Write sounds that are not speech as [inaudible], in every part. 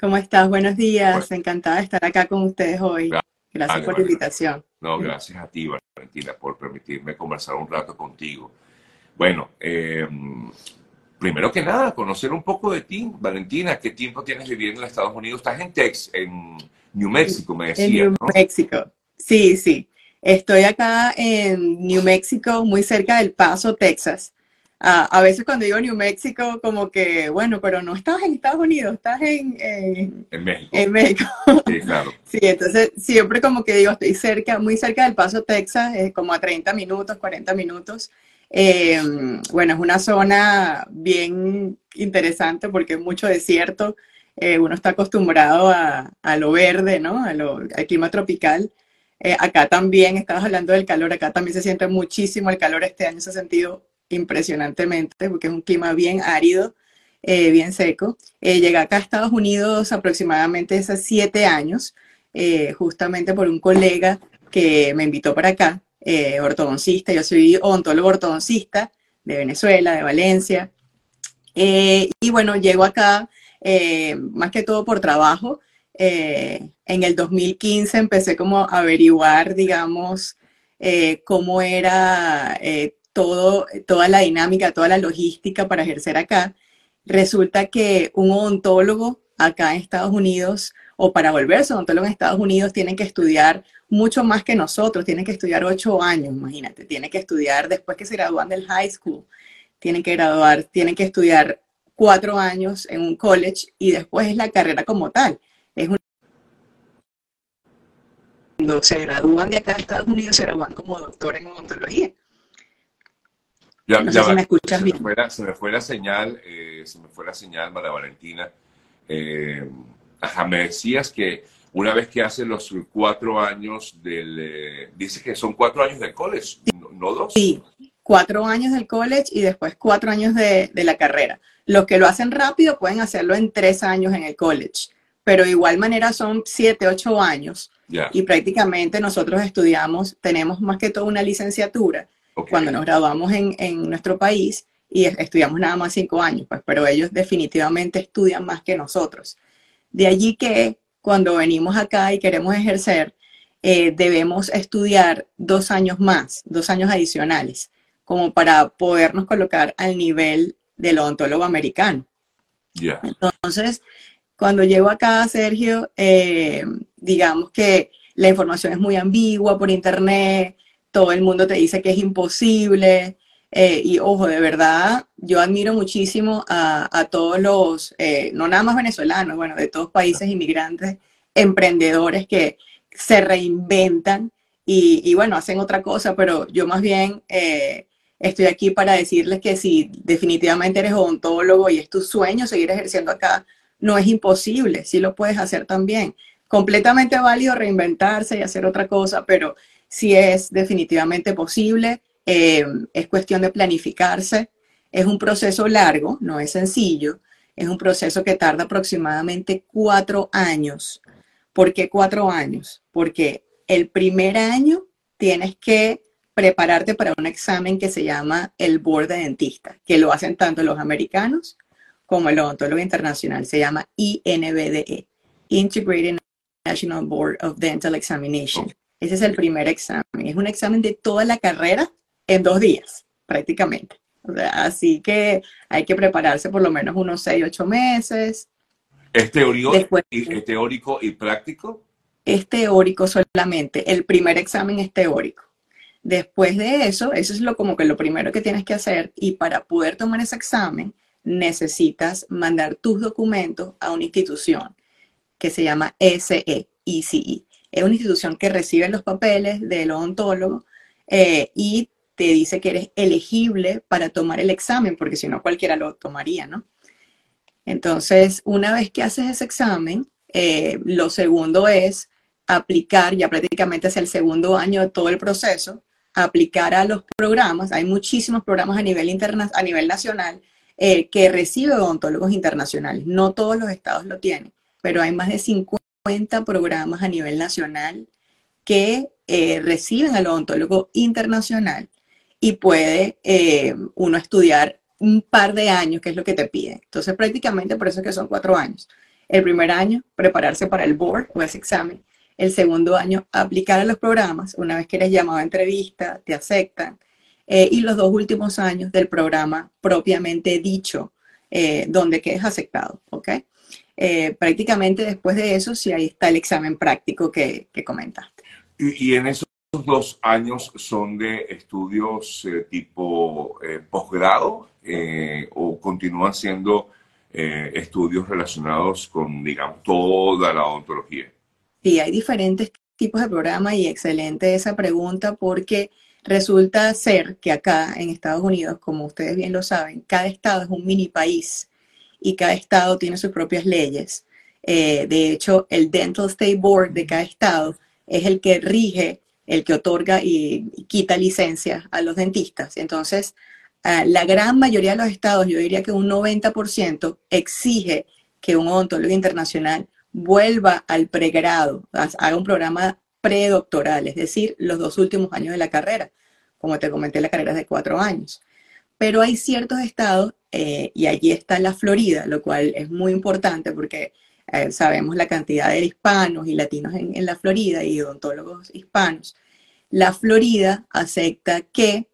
¿Cómo estás? Buenos días. Encantada de estar acá con ustedes hoy. Gracias por la invitación. No, gracias a ti, Valentina, por permitirme conversar un rato contigo. Bueno, eh, primero que nada, conocer un poco de ti, Valentina. ¿Qué tiempo tienes viviendo en Estados Unidos? Estás en Texas, en New Mexico, me decías. En New Mexico. Sí, sí. Estoy acá en New Mexico, muy cerca del Paso, Texas. A veces cuando digo New Mexico, como que, bueno, pero no estás en Estados Unidos, estás en, en, México. En México. Sí, claro. [laughs] sí, entonces siempre como que digo, estoy cerca, muy cerca del Paso, Texas, como a 30 minutos, 40 minutos. Eh, bueno, es una zona bien interesante porque es mucho desierto. Eh, uno está acostumbrado a, a, lo verde, ¿no? A lo, al clima tropical. Eh, acá también, estabas hablando del calor, acá también se siente muchísimo el calor este año, se ha sentido impresionantemente porque es un clima bien árido, bien seco. llegué acá a Estados Unidos aproximadamente hace siete años, justamente por un colega que me invitó para acá eh, ortodoncista, yo soy odontólogo ortodoncista de Venezuela, de Valencia. Eh, y bueno, llego acá eh, más que todo por trabajo. en el 2015 empecé como a averiguar, digamos, cómo era toda la dinámica, toda la logística para ejercer acá. Resulta que un odontólogo acá en Estados Unidos o para volverse odontólogo en Estados Unidos tienen que estudiar mucho más que nosotros, tienen que estudiar ocho años, imagínate, tienen que estudiar después que se gradúan del high school, tienen que graduar, tienen que estudiar cuatro años en un college y después es la carrera como tal. Cuando se gradúan de acá de Estados Unidos, se gradúan como doctor en odontología. Ya, no sé si me escuchas bien. se me fue la señal, eh, se me fue la señal, María Valentina. Eh, Ajá, me decías que una vez que hace los cuatro años del... Eh, dice que son cuatro años del college, no, dos. Sí, cuatro años del college y después cuatro años de, la carrera. Los que lo hacen rápido pueden hacerlo en tres años en el college, pero de igual manera son siete, ocho años. Y prácticamente nosotros estudiamos, tenemos más que todo una licenciatura cuando nos graduamos en, en nuestro país y estudiamos nada más cinco años, pues, pero ellos definitivamente estudian más que nosotros. De allí que cuando venimos acá y queremos ejercer, eh, debemos estudiar dos años más, dos años adicionales, como para podernos colocar al nivel del odontólogo americano. Entonces, cuando llego acá, Sergio, eh, digamos que la información es muy ambigua por internet, todo el mundo te dice que es imposible, eh, y ojo, de verdad, yo admiro muchísimo a, todos los, eh, no nada más venezolanos, bueno, de todos países inmigrantes, emprendedores que se reinventan y, bueno, hacen otra cosa, pero yo más bien eh, estoy aquí para decirles que si definitivamente eres odontólogo y es tu sueño seguir ejerciendo acá, no es imposible, sí lo puedes hacer también. Completamente válido reinventarse y hacer otra cosa, pero sí es definitivamente posible eh, es cuestión de planificarse. Es un proceso largo, no es sencillo. Es un proceso que tarda aproximadamente cuatro años. ¿Por qué cuatro años? Porque el primer año tienes que prepararte para un examen que se llama el Board de Dentista, que lo hacen tanto los americanos como el odontólogo internacional. Se llama INBDE, Integrated National Board of Dental Examination. Ese es el primer examen. Es un examen de toda la carrera en dos días, prácticamente. así que hay que prepararse por lo menos unos seis, ocho meses. ¿Es teórico, y, teórico y práctico? Es teórico solamente. El primer examen es teórico. Después de eso, eso es lo como que lo primero que tienes que hacer y para poder tomar ese examen necesitas mandar tus documentos a una institución que se llama SE, ECE. Es una institución que recibe los papeles del odontólogo eh, y te dice que eres elegible para tomar el examen, porque si no cualquiera lo tomaría, ¿no? Entonces, una vez que haces ese examen, eh, lo segundo es aplicar, ya prácticamente es el segundo año de todo el proceso, aplicar a los programas. Hay muchísimos programas a nivel, interna a nivel nacional eh, que reciben odontólogos internacionales. No todos los estados lo tienen, pero hay más de 50 programas a nivel nacional que eh, reciben al odontólogo internacional y puede eh, uno estudiar un par de años, que es lo que te pide. Entonces, prácticamente por eso es que son cuatro años. El primer año, prepararse para el board o ese examen. El segundo año, aplicar a los programas. Una vez que eres llamado a entrevista, te aceptan. Eh, y los dos últimos años del programa propiamente dicho, donde quedes aceptado, ¿ok? Eh, prácticamente después de eso, sí ahí está el examen práctico que, que comentaste. Y, en esos dos años son de estudios tipo posgrado o continúan siendo estudios relacionados con, digamos, toda la odontología? Sí, hay diferentes tipos de programas y excelente esa pregunta porque resulta ser que acá en Estados Unidos, como ustedes bien lo saben, cada estado es un mini país y cada estado tiene sus propias leyes. Eh, de hecho, el Dental State Board de cada estado es el que rige, el que otorga y, quita licencias a los dentistas. Entonces, la gran mayoría de los estados, yo diría que un 90%, exige que un odontólogo internacional vuelva al pregrado, haga un programa predoctoral, es decir, los dos últimos años de la carrera. Como te comenté, la carrera es de cuatro años. Pero hay ciertos estados, eh, y allí está la Florida, lo cual es muy importante porque eh, sabemos la cantidad de hispanos y latinos en, la Florida y odontólogos hispanos. La Florida acepta que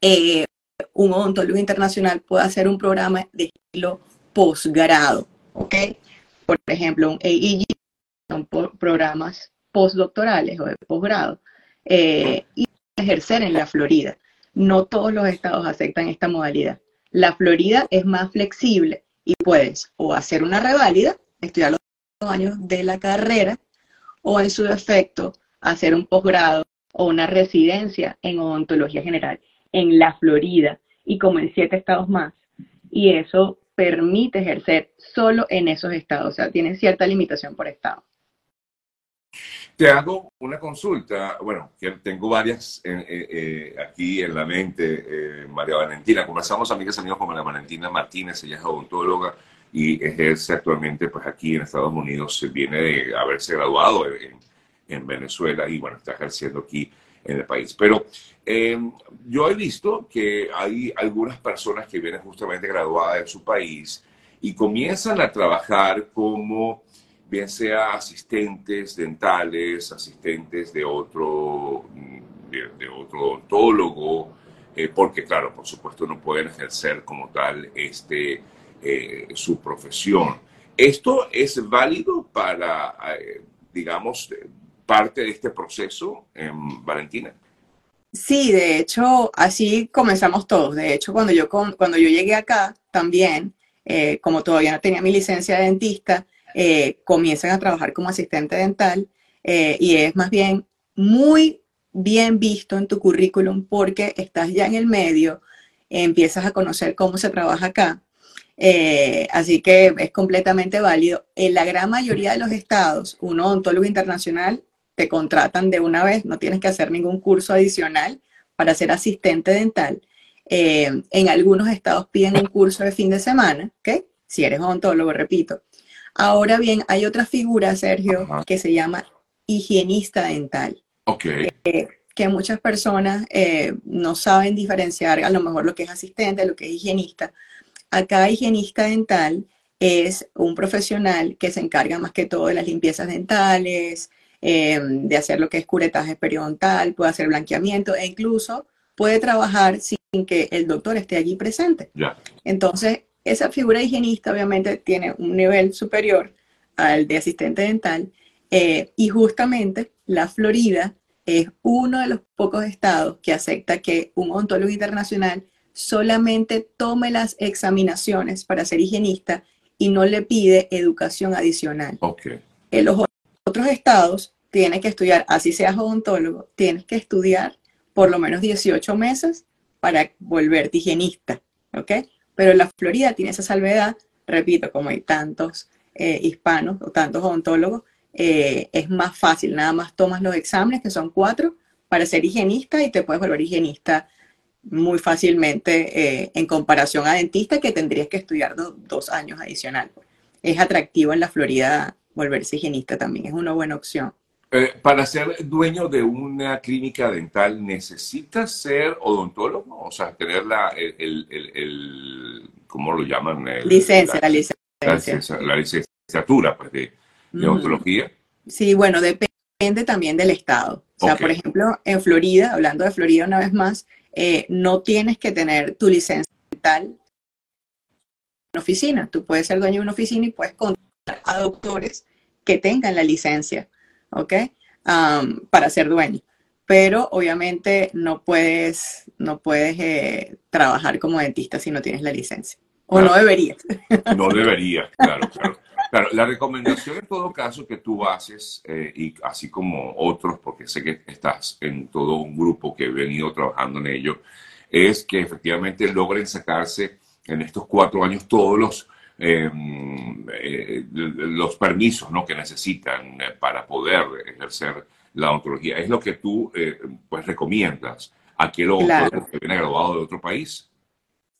eh, un odontólogo internacional pueda hacer un programa de estilo posgrado, ¿ok? por ejemplo, un AEG, son programas postdoctorales o de posgrado, eh, y ejercer en la Florida. No todos los estados aceptan esta modalidad. La Florida es más flexible y puedes o hacer una reválida, estudiar los años de la carrera, o en su defecto hacer un posgrado o una residencia en odontología general en la Florida y como en siete estados más. Y eso permite ejercer solo en esos estados, o sea, tiene cierta limitación por estado. Te hago una consulta, bueno, que tengo varias eh, eh, aquí en la mente, eh, María Valentina. Conversamos amigas y amigos con María Valentina Martínez, ella es odontóloga y ejerce actualmente pues aquí en Estados Unidos, viene de haberse graduado en, en Venezuela y bueno, está ejerciendo aquí en el país. Pero em, yo he visto que hay algunas personas que vienen justamente graduadas de su país y comienzan a trabajar como bien sea asistentes dentales, asistentes de otro, de, otro odontólogo, eh, porque claro, por supuesto no pueden ejercer como tal este, eh, su profesión. ¿Esto es válido para, eh, digamos, parte de este proceso, en Valentina? Sí, de hecho, así comenzamos todos. De hecho, cuando yo, cuando yo llegué acá, también, como todavía no tenía mi licencia de dentista, eh, comienzan a trabajar como asistente dental eh, y es más bien muy bien visto en tu currículum porque estás ya en el medio, empiezas a conocer cómo se trabaja acá. así que es completamente válido. En la gran mayoría de los estados, un odontólogo internacional te contratan de una vez, no tienes que hacer ningún curso adicional para ser asistente dental. Eh, en algunos estados piden un curso de fin de semana, ¿ok? Si eres odontólogo, repito. Ahora bien, hay otra figura, Sergio, que se llama higienista dental. Ok. Eh, que muchas personas eh, no saben diferenciar a lo mejor lo que es asistente, lo que es higienista. Acá higienista dental es un profesional que se encarga más que todo de las limpiezas dentales, Em, de hacer lo que es curetaje periodontal, puede hacer blanqueamiento e incluso puede trabajar sin que el doctor esté allí presente. Entonces, esa figura higienista obviamente tiene un nivel superior al de asistente dental eh, y justamente la Florida es uno de los pocos estados que acepta que un ontólogo internacional solamente tome las examinaciones para ser higienista y no le pide educación adicional. Okay. En los otros estados tienes que estudiar, así seas odontólogo, tienes que estudiar por lo menos 18 meses para volverte higienista, ¿ok? Pero la Florida tiene esa salvedad, repito, como hay tantos eh, hispanos o tantos odontólogos, eh, es más fácil, nada más tomas los exámenes, que son cuatro, para ser higienista y te puedes volver higienista muy fácilmente eh, en comparación a dentista que tendrías que estudiar dos años adicional. Es atractivo en la Florida volverse higienista también, es una buena opción. Eh, para ser dueño de una clínica dental, ¿necesitas ser odontólogo? O sea, tener la, el, el, ¿cómo lo llaman? licencia, la, licencia. La licencia. licenciatura pues, de, de ontología. Sí, bueno, depende también del estado. O sea, por ejemplo, en Florida, hablando de Florida una vez más, eh, no tienes que tener tu licencia en oficina. Tú puedes ser dueño de una oficina y puedes contratar a doctores que tengan la licencia, ¿ok? para ser dueño. Pero obviamente no puedes, no puedes eh, trabajar como dentista si no tienes la licencia. O no deberías. No [laughs] deberías, claro, claro. Claro, la recomendación en todo caso que tú haces, eh, y así como otros, porque sé que estás en todo un grupo que he venido trabajando en ello, es que efectivamente logren sacarse en estos cuatro años todos los, em, eh, los permisos ¿no? que necesitan eh, para poder ejercer la odontología. Es lo que tú pues recomiendas a aquel claro. que viene graduado de otro país.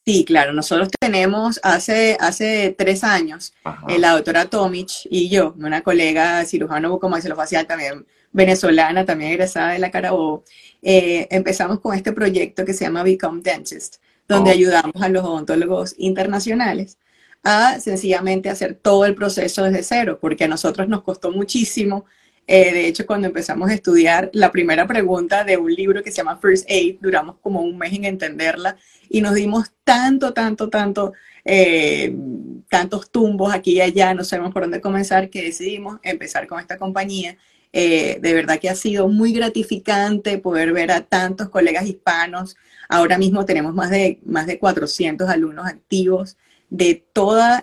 Sí, claro, nosotros tenemos hace, hace tres años, eh, la doctora Tomic y yo, una colega cirujano bucomaxilofacial también venezolana, también egresada de la Carabobo, eh, empezamos con este proyecto que se llama Become Dentist, donde oh. ayudamos a los odontólogos internacionales a sencillamente hacer todo el proceso desde cero, porque a nosotros nos costó muchísimo eh, de hecho, cuando empezamos a estudiar, la primera pregunta de un libro que se llama First Aid, duramos como un mes en entenderla y nos dimos tanto, tanto, tanto, eh, tantos tumbos aquí y allá, no sabemos por dónde comenzar, que decidimos empezar con esta compañía. Eh, de verdad que ha sido muy gratificante poder ver a tantos colegas hispanos. Ahora mismo tenemos más de, más de 400 alumnos activos de toda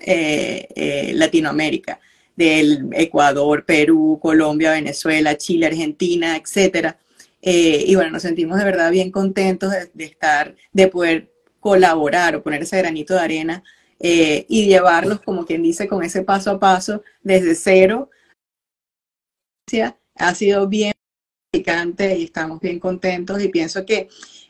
Latinoamérica del Ecuador, Perú, Colombia, Venezuela, Chile, Argentina, etcétera. Eh, y bueno, nos sentimos de verdad bien contentos de, estar, de poder colaborar o poner ese granito de arena eh, y llevarlos, como quien dice, con ese paso a paso desde cero. Ha sido bien picante y estamos bien contentos y pienso que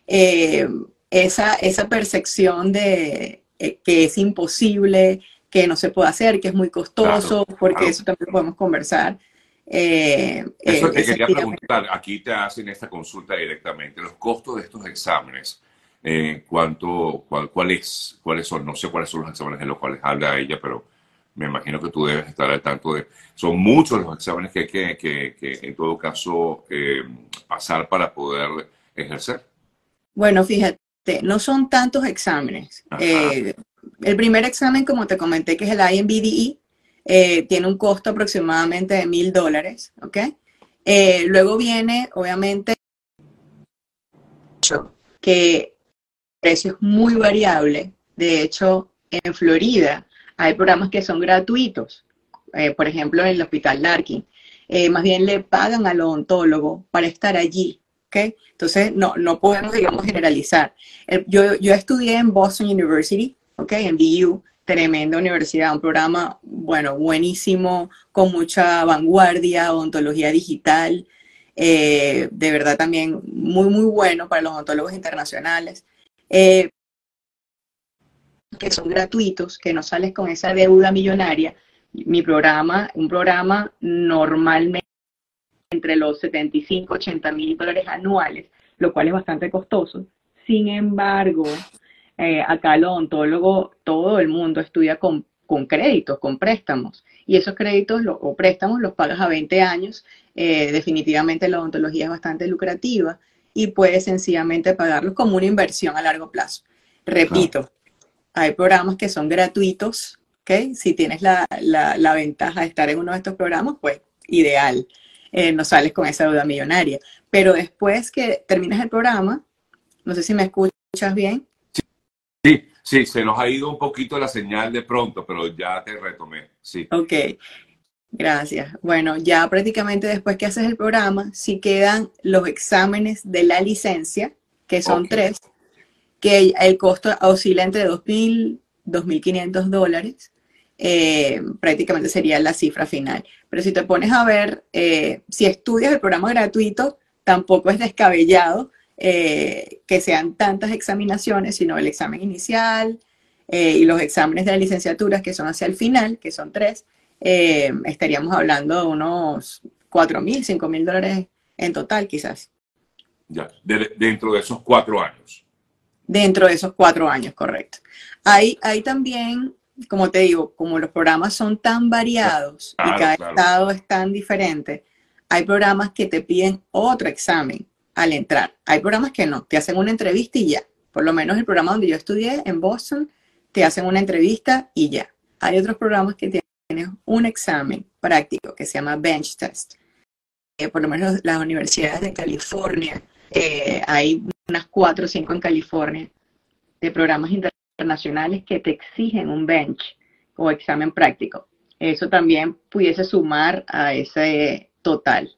eh, esa, esa percepción de que es imposible, que no se puede hacer, que es muy costoso, porque eso también podemos conversar. Eh, eso te quería preguntar, aquí te hacen esta consulta directamente, los costos de estos exámenes, eh, ¿cuánto, cuál, cuáles son? No sé cuáles son los exámenes de los cuales habla ella, pero me imagino que tú debes estar al tanto de... Son muchos los exámenes que hay que, que, que en todo caso, eh, pasar para poder ejercer. Bueno, fíjate, no son tantos exámenes. Eh, el primer examen, como te comenté, que es el IMBDE, eh, tiene un costo aproximadamente de mil dólares, ¿ok? Eh, luego viene, obviamente, que el precio es muy variable. De hecho, en Florida hay programas que son gratuitos. Por ejemplo, en el Hospital Larkin. más bien le pagan al odontólogo para estar allí. Entonces, no, no podemos, digamos, generalizar. yo, yo estudié en Boston University, ¿ok? En BU, tremenda universidad, un programa, bueno, buenísimo, con mucha vanguardia, odontología digital, eh, de verdad también muy, muy bueno para los odontólogos internacionales, eh, que son gratuitos, que no sales con esa deuda millonaria. Mi programa, un programa normalmente entre los 75, 80 mil dólares anuales, lo cual es bastante costoso. Sin embargo, eh, acá el odontólogo, todo el mundo estudia con, créditos, con préstamos. Y esos créditos o préstamos los pagas a 20 años. Eh, definitivamente la odontología es bastante lucrativa y puedes sencillamente pagarlos como una inversión a largo plazo. Repito, hay programas que son gratuitos, ¿ok? Si tienes la, ventaja de estar en uno de estos programas, pues ideal, eh, no sales con esa deuda millonaria. Pero después que terminas el programa, no sé si me escuchas bien, Sí, sí, se nos ha ido un poquito la señal de pronto, pero ya te retomé. Sí. Ok, gracias. Bueno, ya prácticamente después que haces el programa, sí quedan los exámenes de la licencia, que son tres, que el costo oscila entre 2.000 2.500 dólares. Eh, prácticamente sería la cifra final. Pero si te pones a ver, eh, si estudias el programa gratuito, tampoco es descabellado eh, que sean tantas examinaciones, sino el examen inicial y los exámenes de la licenciatura, que son hacia el final, que son tres, estaríamos hablando de unos 4 mil, 5 mil dólares en total, quizás. Ya, dentro de esos cuatro años. Dentro de esos cuatro años, correcto. Hay, hay también como te digo, como los programas son tan variados y cada estado es tan diferente, hay programas que te piden otro examen al entrar. Hay programas que no, te hacen una entrevista y ya. Por lo menos el programa donde yo estudié en Boston, te hacen una entrevista y ya. Hay otros programas que tienen un examen práctico que se llama Bench Test. Eh, por lo menos las universidades de California, eh, hay unas cuatro o cinco en California de programas internacionales que te exigen un bench o examen práctico. Eso también pudiese sumar a ese total.